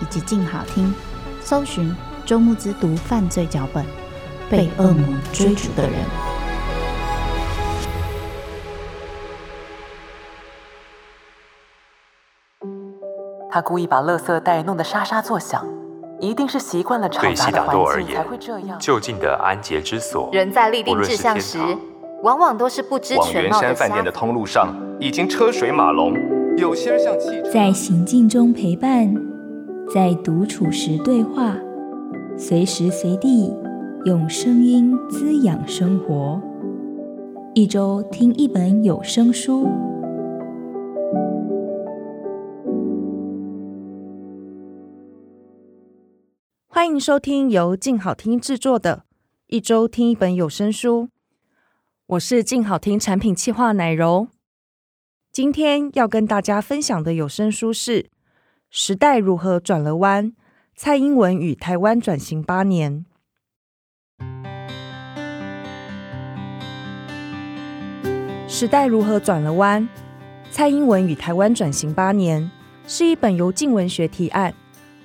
以及静好听，搜寻。周慕之读犯罪脚本，被恶魔追逐的人。他故意把垃圾袋弄得沙沙作响，一定是习惯了吵杂的环境才会这样。就近的安洁之所，人在立定志向时，往往都是不知全貌的。往圆山饭店的通路上，已经车水马龙。有些人像汽车，在行进中陪伴，在独处时对话。随时随地用声音滋养生活，一周听一本有声书。欢迎收听由静好听制作的《一周听一本有声书》，我是静好听产品企划奶柔。今天要跟大家分享的有声书是《时代如何转了弯》。蔡英文与台湾转型八年，时代如何转了弯？蔡英文与台湾转型八年是一本由镜文学提案，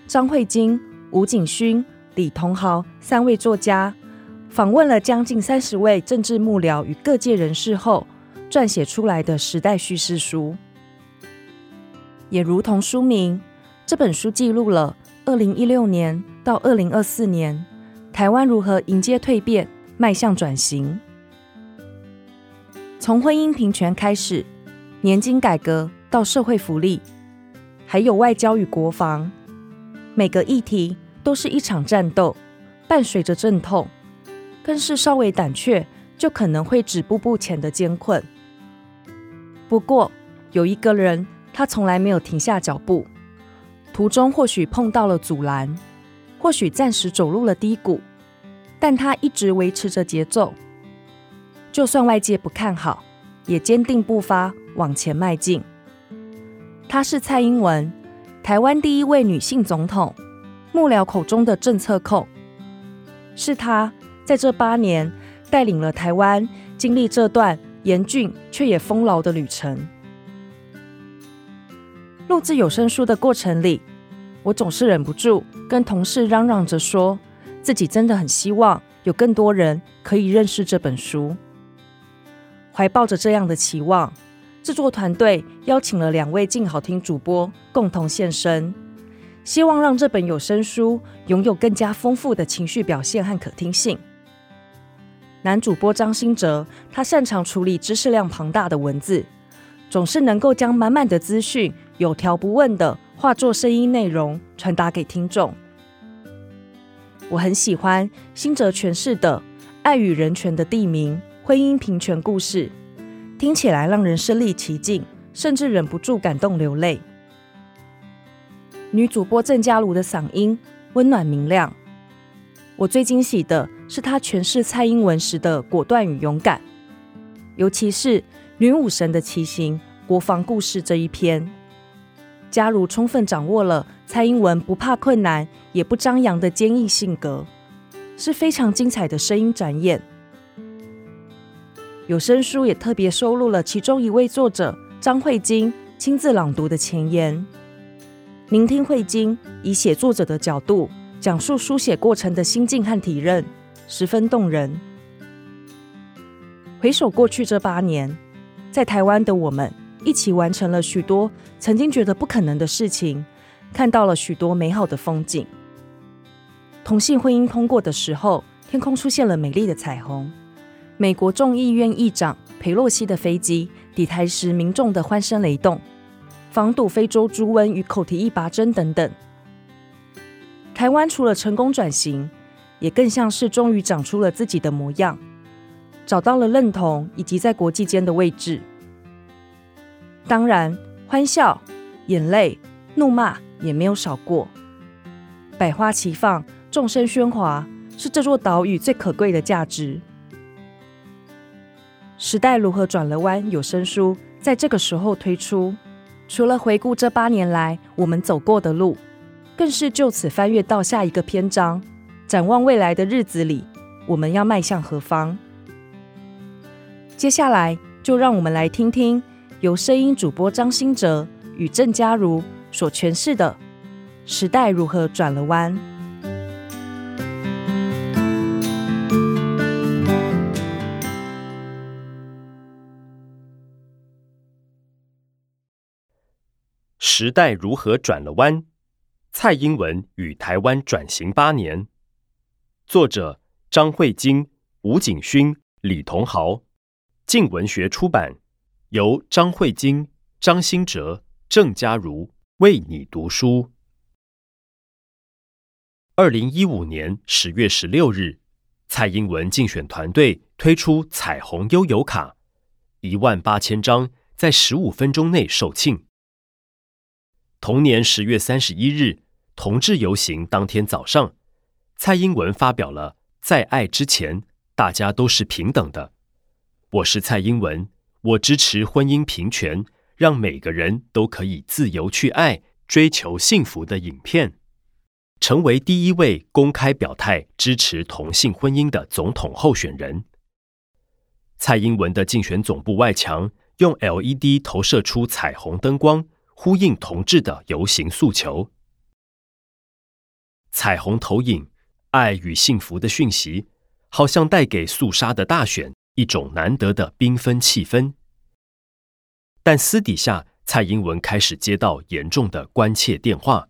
张慧晶、吴景勋、李同豪三位作家访问了将近三十位政治幕僚与各界人士后，撰写出来的时代叙事书。也如同书名，这本书记录了。二零一六年到二零二四年，台湾如何迎接蜕变，迈向转型？从婚姻平权开始，年金改革到社会福利，还有外交与国防，每个议题都是一场战斗，伴随着阵痛，更是稍微胆怯就可能会止步不前的艰困。不过，有一个人，他从来没有停下脚步。途中或许碰到了阻拦，或许暂时走入了低谷，但他一直维持着节奏，就算外界不看好，也坚定步伐往前迈进。她是蔡英文，台湾第一位女性总统，幕僚口中的政策控。是她在这八年带领了台湾经历这段严峻却也丰饶的旅程。录制有声书的过程里，我总是忍不住跟同事嚷嚷着说，自己真的很希望有更多人可以认识这本书。怀抱着这样的期望，制作团队邀请了两位静好听主播共同现身，希望让这本有声书拥有更加丰富的情绪表现和可听性。男主播张新哲，他擅长处理知识量庞大的文字，总是能够将满满的资讯。有条不紊的化作声音内容传达给听众。我很喜欢新哲诠释的爱与人权的地名婚姻平权故事，听起来让人身临其境，甚至忍不住感动流泪。女主播郑嘉如的嗓音温暖明亮。我最惊喜的是她诠释蔡英文时的果断与勇敢，尤其是女武神的骑行国防故事这一篇。嘉如充分掌握了蔡英文不怕困难也不张扬的坚毅性格，是非常精彩的声音展演。有声书也特别收录了其中一位作者张慧晶亲自朗读的前言，聆听慧晶以写作者的角度讲述书写过程的心境和体认，十分动人。回首过去这八年，在台湾的我们。一起完成了许多曾经觉得不可能的事情，看到了许多美好的风景。同性婚姻通过的时候，天空出现了美丽的彩虹。美国众议院议长裴洛西的飞机抵台时，民众的欢声雷动，防堵非洲猪瘟与口蹄疫拔针等等。台湾除了成功转型，也更像是终于长出了自己的模样，找到了认同以及在国际间的位置。当然，欢笑、眼泪、怒骂也没有少过。百花齐放，众声喧哗，是这座岛屿最可贵的价值。时代如何转了弯？有声书在这个时候推出，除了回顾这八年来我们走过的路，更是就此翻阅到下一个篇章，展望未来的日子里，我们要迈向何方？接下来就让我们来听听由声音主播张新哲与郑嘉如所诠释的。时代如何转了弯？时代如何转了弯？蔡英文与台湾转型八年，作者张慧晶、吴景勋、李同豪，静文学出版，由张慧晶、张新哲、郑嘉如为你读书。二零一五年十月十六日，蔡英文竞选团队推出彩虹悠游卡，一万八千张，在十五分钟内售罄。同年十月三十一日，同志游行当天早上，蔡英文发表了“在爱之前，大家都是平等的。我是蔡英文，我支持婚姻平权，让每个人都可以自由去爱，追求幸福”的影片。成为第一位公开表态支持同性婚姻的总统候选人。蔡英文的竞选总部外墙用 LED 投射出彩虹灯光，呼应同志的游行诉求。彩虹投影爱与幸福的讯息，好像带给肃杀的大选一种难得的缤纷气氛。但私底下，蔡英文开始接到严重的关切电话。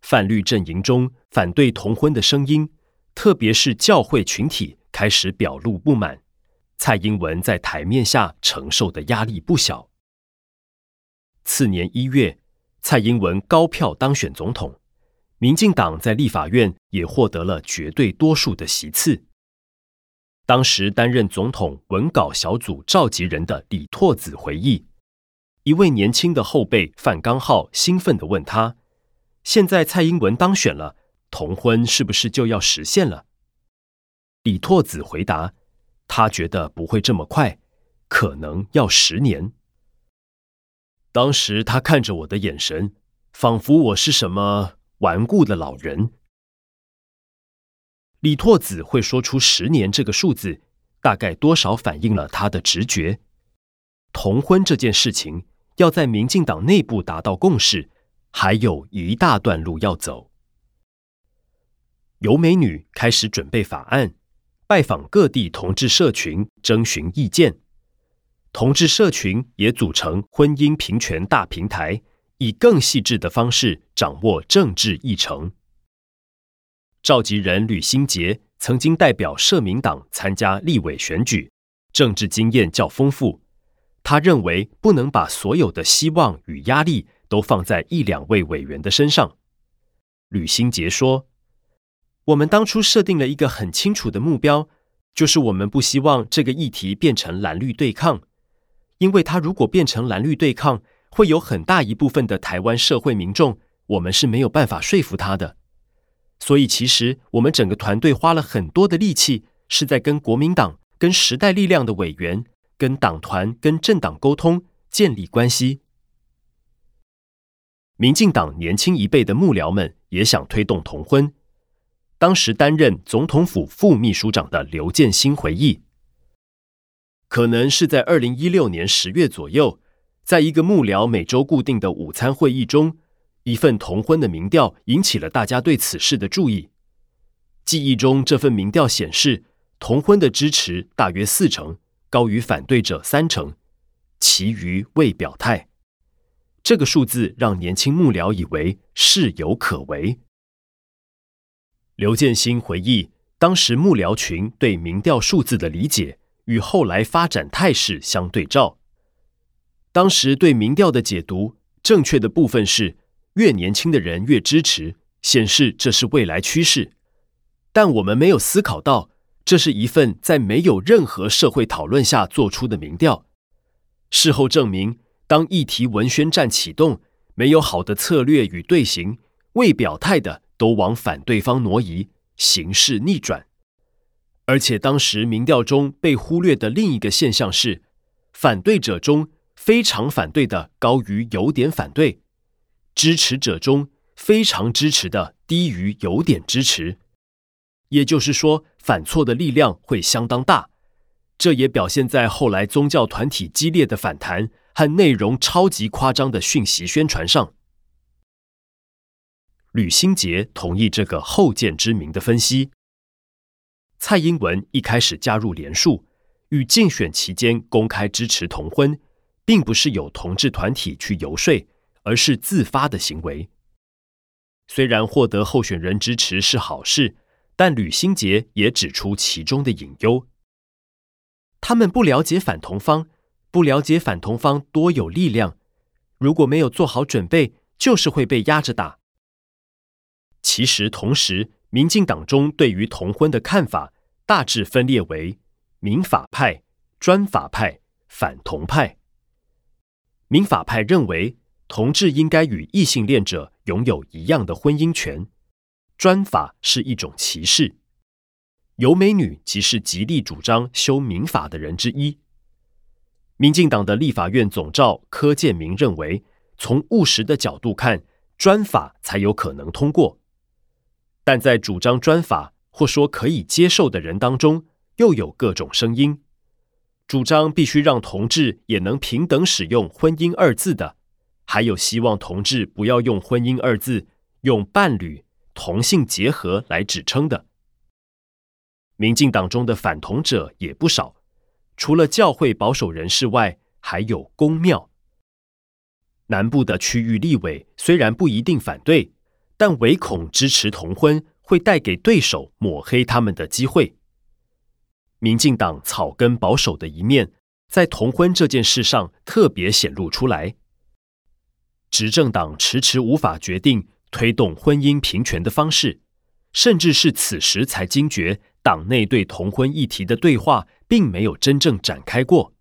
泛绿阵营中反对同婚的声音，特别是教会群体开始表露不满。蔡英文在台面下承受的压力不小。次年一月，蔡英文高票当选总统，民进党在立法院也获得了绝对多数的席次。当时担任总统文稿小组召集人的李拓子回忆，一位年轻的后辈范刚浩兴奋地问他。现在蔡英文当选了，同婚是不是就要实现了？李拓子回答：“他觉得不会这么快，可能要十年。”当时他看着我的眼神，仿佛我是什么顽固的老人。李拓子会说出十年这个数字，大概多少反映了他的直觉。同婚这件事情要在民进党内部达到共识。还有一大段路要走。游美女开始准备法案，拜访各地同志社群，征询意见。同志社群也组成婚姻平权大平台，以更细致的方式掌握政治议程。召集人吕新杰曾经代表社民党参加立委选举，政治经验较丰富。他认为不能把所有的希望与压力。都放在一两位委员的身上。吕新杰说：“我们当初设定了一个很清楚的目标，就是我们不希望这个议题变成蓝绿对抗，因为它如果变成蓝绿对抗，会有很大一部分的台湾社会民众，我们是没有办法说服他的。所以，其实我们整个团队花了很多的力气，是在跟国民党、跟时代力量的委员、跟党团、跟政党沟通，建立关系。”民进党年轻一辈的幕僚们也想推动同婚。当时担任总统府副秘书长的刘建兴回忆，可能是在二零一六年十月左右，在一个幕僚每周固定的午餐会议中，一份同婚的民调引起了大家对此事的注意。记忆中，这份民调显示，同婚的支持大约四成，高于反对者三成，其余未表态。这个数字让年轻幕僚以为事有可为。刘建新回忆，当时幕僚群对民调数字的理解与后来发展态势相对照。当时对民调的解读，正确的部分是越年轻的人越支持，显示这是未来趋势。但我们没有思考到，这是一份在没有任何社会讨论下做出的民调。事后证明，当议题文宣战启动，没有好的策略与队形，未表态的都往反对方挪移，形势逆转。而且当时民调中被忽略的另一个现象是，反对者中非常反对的高于有点反对，支持者中非常支持的低于有点支持。也就是说，反错的力量会相当大。这也表现在后来宗教团体激烈的反弹和内容超级夸张的讯息宣传上。吕新杰同意这个后见之明的分析。蔡英文一开始加入连署，与竞选期间公开支持同婚，并不是有同志团体去游说，而是自发的行为。虽然获得候选人支持是好事，但吕新杰也指出其中的隐忧。他们不了解反同方，不了解反同方多有力量。如果没有做好准备，就是会被压着打。其实，同时，民进党中对于同婚的看法大致分裂为民法派、专法派、反同派。民法派认为，同志应该与异性恋者拥有一样的婚姻权。专法是一种歧视。尤美女即是极力主张修民法的人之一。民进党的立法院总召柯建铭认为，从务实的角度看，专法才有可能通过。但在主张专法或说可以接受的人当中，又有各种声音。主张必须让同志也能平等使用“婚姻”二字的，还有希望同志不要用“婚姻”二字，用伴侣、同性结合来指称的。民进党中的反同者也不少，除了教会保守人士外，还有公庙。南部的区域立委虽然不一定反对，但唯恐支持同婚会带给对手抹黑他们的机会。民进党草根保守的一面，在同婚这件事上特别显露出来。执政党迟迟无法决定推动婚姻平权的方式，甚至是此时才惊觉。党内对同婚议题的对话并没有真正展开过，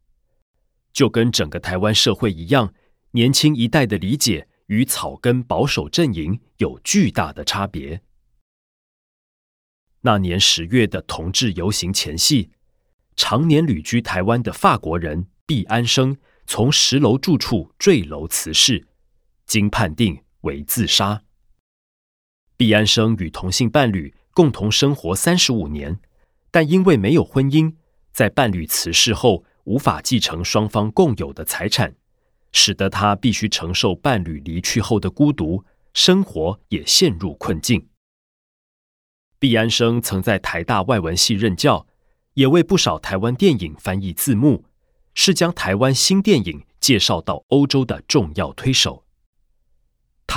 就跟整个台湾社会一样，年轻一代的理解与草根保守阵营有巨大的差别。那年十月的同志游行前夕，常年旅居台湾的法国人毕安生从十楼住处坠楼辞世，经判定为自杀。毕安生与同性伴侣。共同生活三十五年，但因为没有婚姻，在伴侣辞世后无法继承双方共有的财产，使得他必须承受伴侣离去后的孤独，生活也陷入困境。毕安生曾在台大外文系任教，也为不少台湾电影翻译字幕，是将台湾新电影介绍到欧洲的重要推手。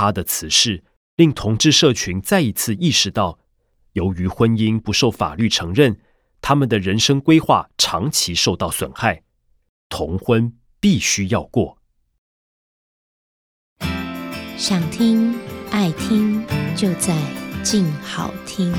他的此事令同志社群再一次意识到。由于婚姻不受法律承认，他们的人生规划长期受到损害，同婚必须要过。想听爱听，就在静好听。